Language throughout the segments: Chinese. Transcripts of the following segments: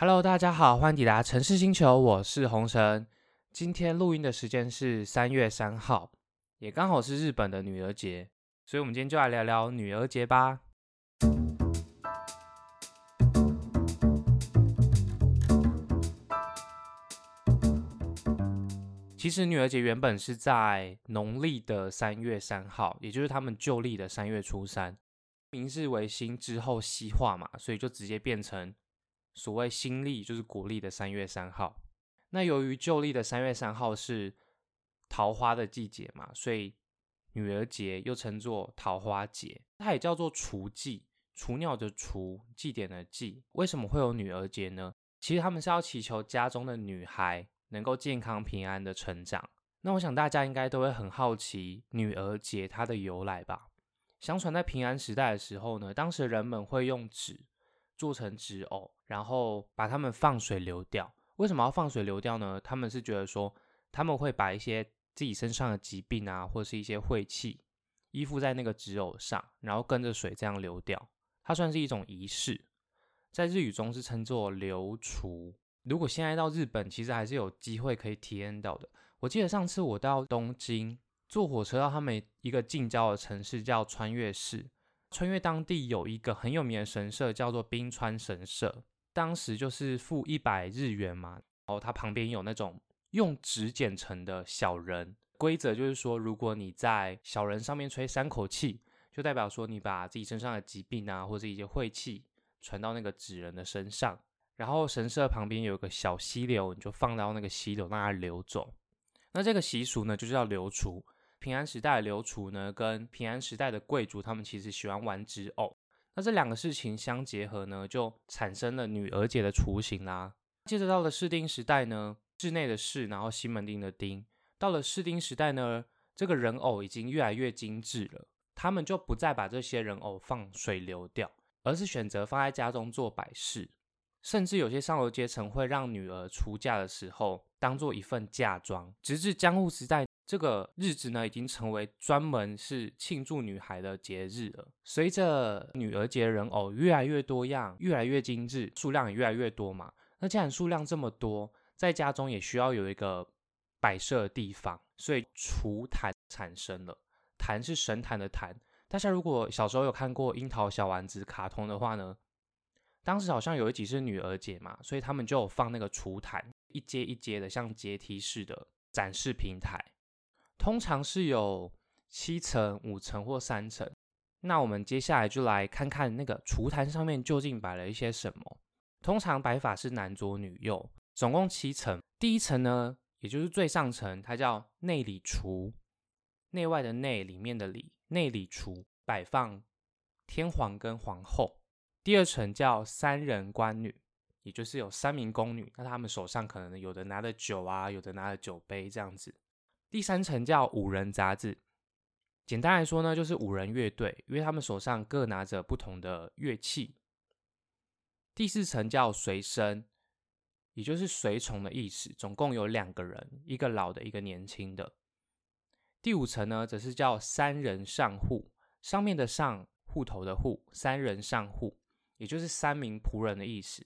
Hello，大家好，欢迎抵达城市星球，我是红尘。今天录音的时间是三月三号，也刚好是日本的女儿节，所以我们今天就来聊聊女儿节吧。其实女儿节原本是在农历的三月三号，也就是他们旧历的三月初三。明治维新之后西化嘛，所以就直接变成所谓新历，就是国历的三月三号。那由于旧历的三月三号是桃花的季节嘛，所以女儿节又称作桃花节，它也叫做雏祭，雏鸟的雏，祭典的祭。为什么会有女儿节呢？其实他们是要祈求家中的女孩。能够健康平安的成长，那我想大家应该都会很好奇女儿节它的由来吧？相传在平安时代的时候呢，当时人们会用纸做成纸偶，然后把它们放水流掉。为什么要放水流掉呢？他们是觉得说他们会把一些自己身上的疾病啊，或者是一些晦气依附在那个纸偶上，然后跟着水这样流掉。它算是一种仪式，在日语中是称作流除。如果现在到日本，其实还是有机会可以体验到的。我记得上次我到东京坐火车到他们一个近郊的城市叫穿越市，穿越当地有一个很有名的神社叫做冰川神社，当时就是付一百日元嘛，然后它旁边有那种用纸剪成的小人，规则就是说，如果你在小人上面吹三口气，就代表说你把自己身上的疾病啊或者一些晦气传到那个纸人的身上。然后神社旁边有个小溪流，你就放到那个溪流让它流走。那这个习俗呢，就叫流除。平安时代的流楚呢，跟平安时代的贵族他们其实喜欢玩纸偶。那这两个事情相结合呢，就产生了女儿节的雏形啦。接着到了室町时代呢，室内的室，然后西门町的町。到了室町时代呢，这个人偶已经越来越精致了，他们就不再把这些人偶放水流掉，而是选择放在家中做摆饰。甚至有些上流阶层会让女儿出嫁的时候当做一份嫁妆，直至江户时代，这个日子呢已经成为专门是庆祝女孩的节日了。随着女儿节人偶越来越多样，越来越精致，数量也越来越多嘛。那既然数量这么多，在家中也需要有一个摆设的地方，所以厨坛产生了。坛是神坛的坛。大家如果小时候有看过樱桃小丸子卡通的话呢？当时好像有一集是女儿节嘛，所以他们就有放那个厨台，一阶一阶的，像阶梯式的展示平台，通常是有七层、五层或三层。那我们接下来就来看看那个厨台上面究竟摆了一些什么。通常摆法是男左女右，总共七层。第一层呢，也就是最上层，它叫内里厨，内外的内，里面的里，内里厨摆放天皇跟皇后。第二层叫三人官女，也就是有三名宫女，那他们手上可能有的拿着酒啊，有的拿着酒杯这样子。第三层叫五人杂志，简单来说呢，就是五人乐队，因为他们手上各拿着不同的乐器。第四层叫随身，也就是随从的意思，总共有两个人，一个老的，一个年轻的。第五层呢，则是叫三人上户，上面的上户头的户，三人上户。也就是三名仆人的意思。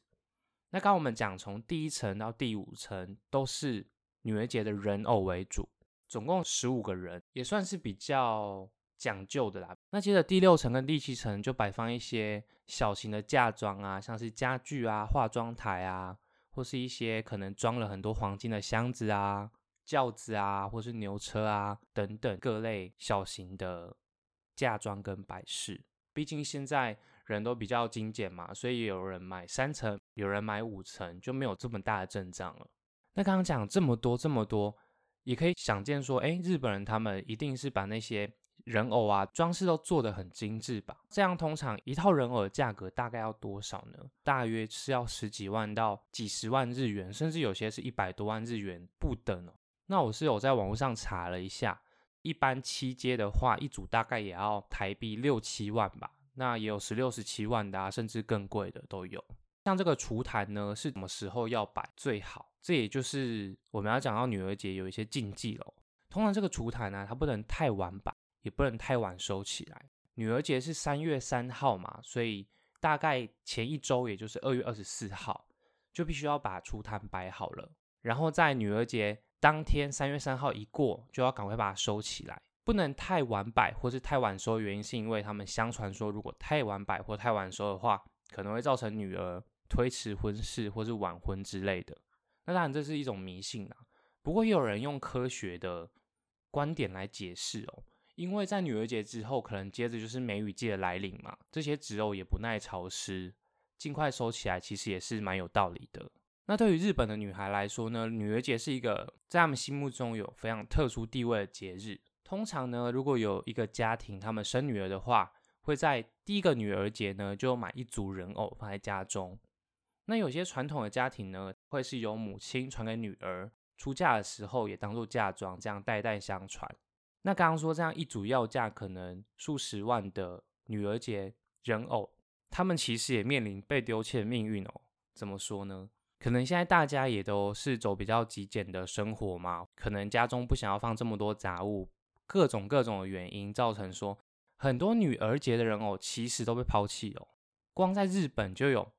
那刚我们讲，从第一层到第五层都是女儿节的人偶为主，总共十五个人，也算是比较讲究的啦。那接着第六层跟第七层就摆放一些小型的嫁妆啊，像是家具啊、化妆台啊，或是一些可能装了很多黄金的箱子啊、轿子啊，或是牛车啊等等各类小型的嫁妆跟摆饰。毕竟现在。人都比较精简嘛，所以有人买三层，有人买五层，就没有这么大的阵仗了。那刚刚讲这么多这么多，也可以想见说，哎，日本人他们一定是把那些人偶啊装饰都做得很精致吧？这样通常一套人偶的价格大概要多少呢？大约是要十几万到几十万日元，甚至有些是一百多万日元不等哦。那我是有在网络上查了一下，一般七阶的话，一组大概也要台币六七万吧。那也有十六、十七万的啊，甚至更贵的都有。像这个厨坛呢，是什么时候要摆最好？这也就是我们要讲到女儿节有一些禁忌喽。通常这个厨坛呢，它不能太晚摆，也不能太晚收起来。女儿节是三月三号嘛，所以大概前一周，也就是二月二十四号，就必须要把厨坛摆好了，然后在女儿节当天三月三号一过，就要赶快把它收起来，不能太晚摆或是太晚收。原因是因为他们相传说，如果太晚摆或太晚收的话，可能会造成女儿推迟婚事或是晚婚之类的。那当然这是一种迷信啊，不过也有人用科学的观点来解释哦。因为在女儿节之后，可能接着就是梅雨季的来临嘛，这些植偶也不耐潮湿，尽快收起来，其实也是蛮有道理的。那对于日本的女孩来说呢，女儿节是一个在他们心目中有非常特殊地位的节日。通常呢，如果有一个家庭他们生女儿的话，会在第一个女儿节呢就买一组人偶放在家中。那有些传统的家庭呢，会是由母亲传给女儿，出嫁的时候也当做嫁妆，这样代代相传。那刚刚说这样一组要价可能数十万的女儿节人偶，他们其实也面临被丢弃的命运哦。怎么说呢？可能现在大家也都是走比较极简的生活嘛，可能家中不想要放这么多杂物，各种各种的原因造成说很多女儿节的人偶其实都被抛弃哦。光在日本就有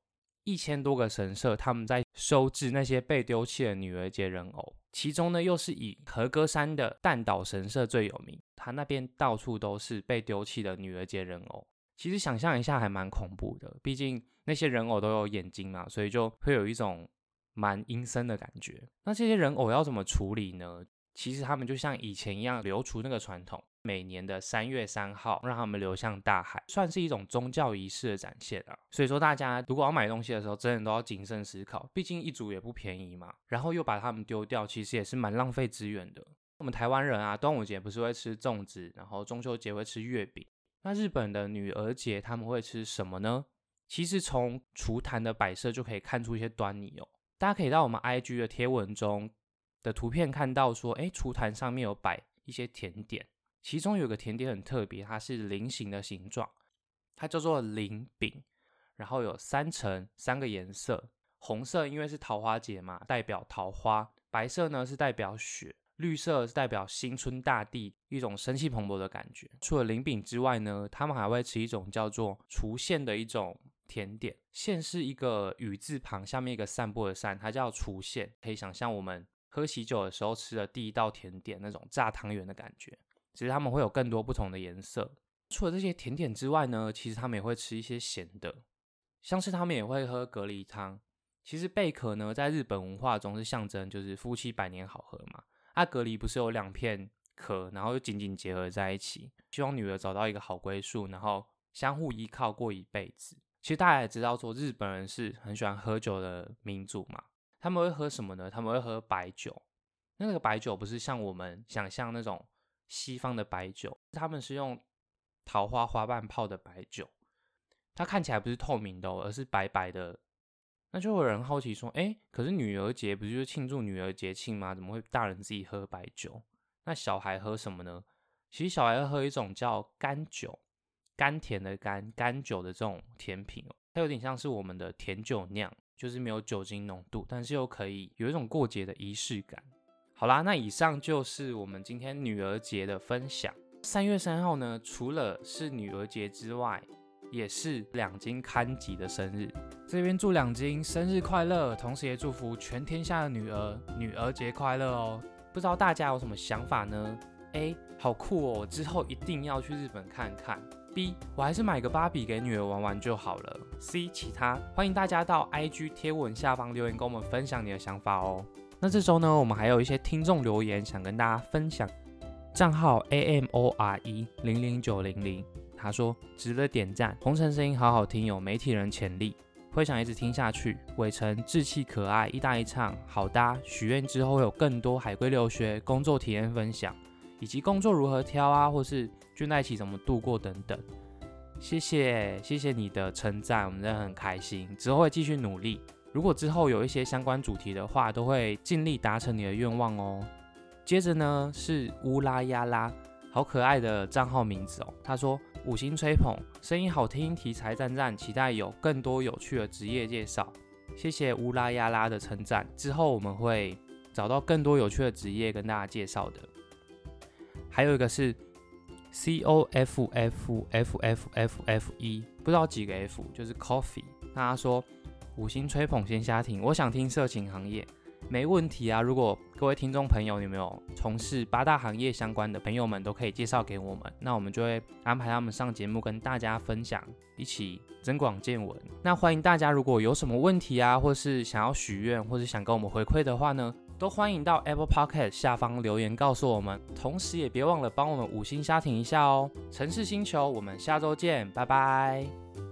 一千多个神社，他们在收治那些被丢弃的女儿节人偶。其中呢，又是以和歌山的弹岛神社最有名，它那边到处都是被丢弃的女儿节人偶。其实想象一下还蛮恐怖的，毕竟那些人偶都有眼睛嘛，所以就会有一种蛮阴森的感觉。那这些人偶要怎么处理呢？其实他们就像以前一样留除那个传统。每年的三月三号，让他们流向大海，算是一种宗教仪式的展现啊。所以说，大家如果要买东西的时候，真的都要谨慎思考，毕竟一组也不便宜嘛。然后又把它们丢掉，其实也是蛮浪费资源的。我们台湾人啊，端午节不是会吃粽子，然后中秋节会吃月饼。那日本的女儿节他们会吃什么呢？其实从厨坛的摆设就可以看出一些端倪哦。大家可以到我们 IG 的贴文中的图片看到，说，哎，厨坛上面有摆一些甜点。其中有个甜点很特别，它是菱形的形状，它叫做菱饼，然后有三层三个颜色，红色因为是桃花节嘛，代表桃花；白色呢是代表雪，绿色是代表新春大地，一种生气蓬勃的感觉。除了菱饼之外呢，他们还会吃一种叫做除馅的一种甜点，馅是一个雨字旁下面一个散步的散，它叫除馅，可以想象我们喝喜酒的时候吃的第一道甜点那种炸汤圆的感觉。其实他们会有更多不同的颜色。除了这些甜点之外呢，其实他们也会吃一些咸的，像是他们也会喝蛤蜊汤。其实贝壳呢，在日本文化中是象征就是夫妻百年好合嘛。啊，蛤蜊不是有两片壳，然后又紧紧结合在一起，希望女儿找到一个好归宿，然后相互依靠过一辈子。其实大家也知道说，日本人是很喜欢喝酒的民族嘛。他们会喝什么呢？他们会喝白酒。那个白酒不是像我们想象那种。西方的白酒，他们是用桃花花瓣泡的白酒，它看起来不是透明的，而是白白的。那就有人好奇说：“哎，可是女儿节不是就是庆祝女儿节庆吗？怎么会大人自己喝白酒？那小孩喝什么呢？其实小孩喝一种叫甘酒，甘甜的甘甘酒的这种甜品，它有点像是我们的甜酒酿，就是没有酒精浓度，但是又可以有一种过节的仪式感。”好啦，那以上就是我们今天女儿节的分享。三月三号呢，除了是女儿节之外，也是两金刊吉的生日。这边祝两金生日快乐，同时也祝福全天下的女儿女儿节快乐哦。不知道大家有什么想法呢？A 好酷哦，之后一定要去日本看看。B 我还是买个芭比给女儿玩玩就好了。C 其他欢迎大家到 IG 贴文下方留言跟我们分享你的想法哦。那这周呢，我们还有一些听众留言想跟大家分享。账号 A M O R E 零零九零零，他说值得点赞，红尘声音好好听，有媒体人潜力，会想一直听下去。伟成稚气可爱，一搭一唱好搭。许愿之后有更多海归留学工作体验分享，以及工作如何挑啊，或是倦怠期怎么度过等等。谢谢谢谢你的称赞，我们真的很开心，之后会继续努力。如果之后有一些相关主题的话，都会尽力达成你的愿望哦。接着呢是乌拉亚拉，好可爱的账号名字哦。他说五星吹捧，声音好听，题材赞赞，期待有更多有趣的职业介绍。谢谢乌拉亚拉的称赞，之后我们会找到更多有趣的职业跟大家介绍的。还有一个是 C O F F F F F F E，不知道几个 F，就是 Coffee。那他说。五星吹捧先瞎听，我想听色情行业，没问题啊。如果各位听众朋友，你们有从事八大行业相关的朋友们，都可以介绍给我们，那我们就会安排他们上节目跟大家分享，一起增广见闻。那欢迎大家，如果有什么问题啊，或是想要许愿，或是想跟我们回馈的话呢，都欢迎到 Apple Podcast 下方留言告诉我们。同时也别忘了帮我们五星瞎听一下哦。城市星球，我们下周见，拜拜。